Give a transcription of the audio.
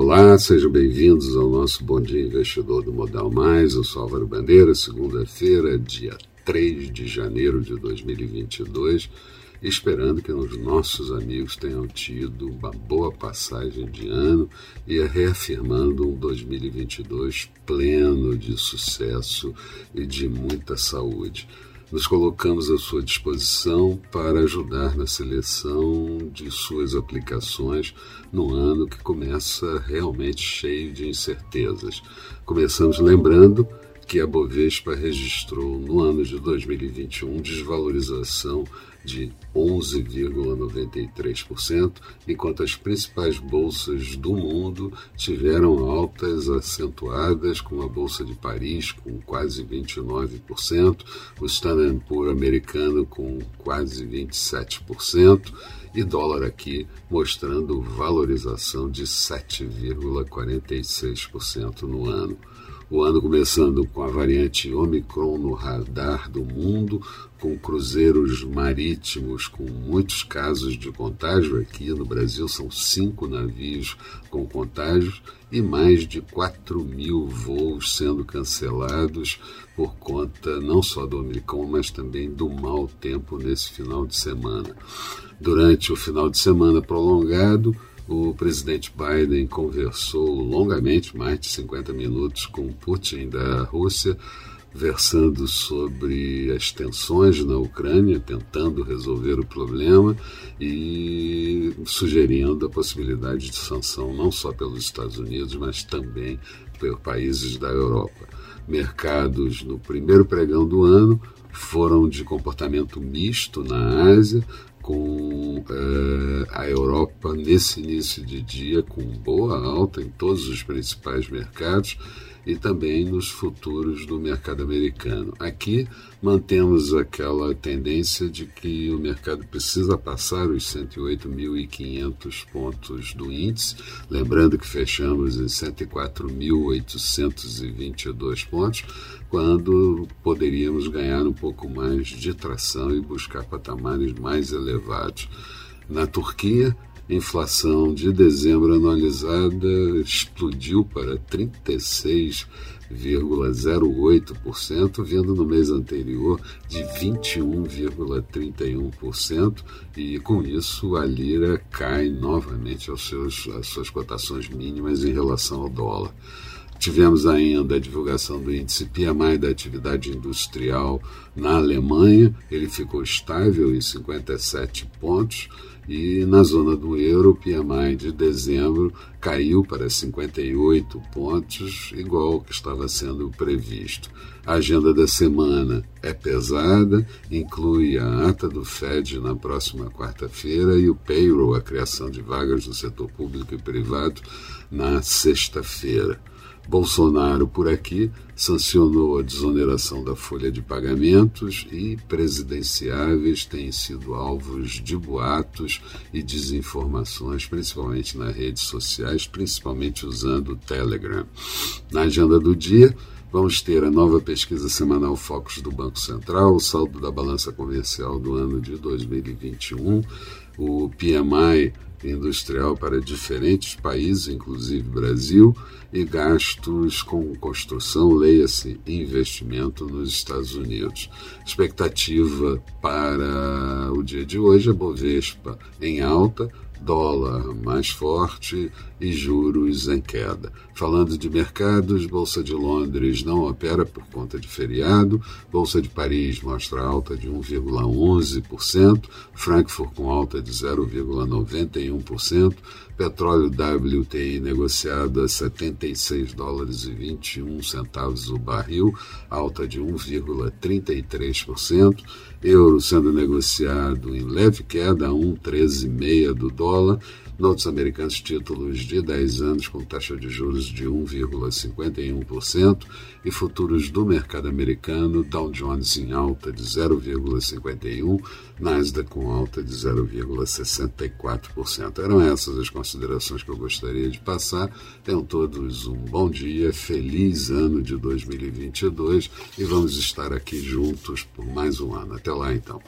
Olá, sejam bem-vindos ao nosso Bom Dia Investidor do Modal Mais. Eu sou Álvaro Bandeira, segunda-feira, dia 3 de janeiro de 2022, esperando que os nossos amigos tenham tido uma boa passagem de ano e reafirmando um 2022 pleno de sucesso e de muita saúde nos colocamos à sua disposição para ajudar na seleção de suas aplicações no ano que começa realmente cheio de incertezas. Começamos lembrando que a Bovespa registrou no ano de 2021 desvalorização de 11,93%, enquanto as principais bolsas do mundo tiveram altas acentuadas, como a Bolsa de Paris, com quase 29%, o Standard Poor's americano com quase 27%, e dólar aqui mostrando valorização de 7,46% no ano. O ano começando com a variante Omicron no radar do mundo, com cruzeiros marítimos com muitos casos de contágio. Aqui no Brasil são cinco navios com contágios e mais de 4 mil voos sendo cancelados por conta não só do Omicron, mas também do mau tempo nesse final de semana. Durante o final de semana prolongado, o presidente Biden conversou longamente, mais de 50 minutos, com Putin da Rússia, versando sobre as tensões na Ucrânia, tentando resolver o problema e sugerindo a possibilidade de sanção não só pelos Estados Unidos, mas também por países da Europa. Mercados no primeiro pregão do ano foram de comportamento misto na Ásia, com uh, a Europa nesse início de dia com boa alta em todos os principais mercados e também nos futuros do mercado americano. Aqui mantemos aquela tendência de que o mercado precisa passar os 108.500 pontos do índice, lembrando que fechamos em 104.822 pontos, quando poderíamos ganhar um pouco mais de tração e buscar patamares mais elevados. Na Turquia, inflação de dezembro anualizada explodiu para 36,08%, vindo no mês anterior de 21,31%, e com isso a lira cai novamente aos seus, às suas cotações mínimas em relação ao dólar. Tivemos ainda a divulgação do índice PMI da atividade industrial na Alemanha, ele ficou estável em 57 pontos, e na zona do euro, o PMI de dezembro caiu para 58 pontos, igual ao que estava sendo previsto. A agenda da semana é pesada, inclui a ata do Fed na próxima quarta-feira e o payroll, a criação de vagas no setor público e privado, na sexta-feira. Bolsonaro, por aqui, sancionou a desoneração da folha de pagamentos e presidenciáveis têm sido alvos de boatos e desinformações, principalmente nas redes sociais, principalmente usando o Telegram. Na agenda do dia, Vamos ter a nova pesquisa semanal Focus do Banco Central, o saldo da balança comercial do ano de 2021, o PMI industrial para diferentes países, inclusive Brasil, e gastos com construção, leia-se investimento nos Estados Unidos. Expectativa para o dia de hoje, a Bovespa em alta, dólar mais forte e juros em queda. Falando de mercados, Bolsa de Londres não opera por conta de feriado, Bolsa de Paris mostra alta de 1,11%, Frankfurt com alta de 0,91%, petróleo WTI negociado a 76 dólares e 21 centavos o barril, alta de 1,33%, euro sendo negociado em leve queda a 1,13,6 do dólar, Notes americanos títulos de 10 anos com taxa de juros de 1,51% e futuros do mercado americano, Dow Jones em alta de 0,51%, Nasdaq com alta de 0,64%. Eram essas as considerações que eu gostaria de passar. Tenham todos um bom dia, feliz ano de 2022 e vamos estar aqui juntos por mais um ano. Até lá então.